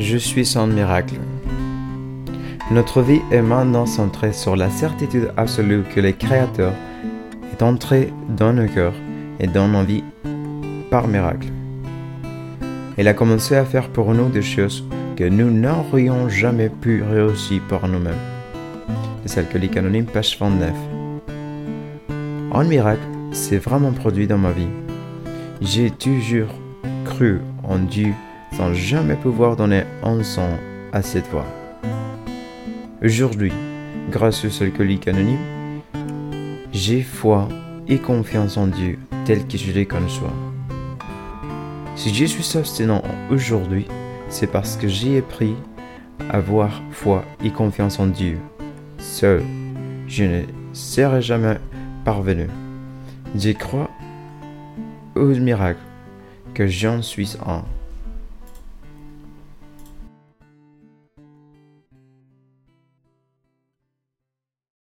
Je suis un miracle. Notre vie est maintenant centrée sur la certitude absolue que le Créateur est entré dans nos cœurs et dans nos vies par miracle. Il a commencé à faire pour nous des choses que nous n'aurions jamais pu réussir par nous-mêmes. C'est catholique anonyme, page 29. Un miracle s'est vraiment produit dans ma vie. J'ai toujours cru en Dieu sans jamais pouvoir donner un son à cette voix. Aujourd'hui, grâce au alcoolique anonyme, j'ai foi et confiance en Dieu tel que je l'ai conçois. Si je suis abstinent aujourd'hui, c'est parce que j'ai appris à avoir foi et confiance en Dieu. Seul, je ne serai jamais parvenu. Je crois au miracle que j'en suis un.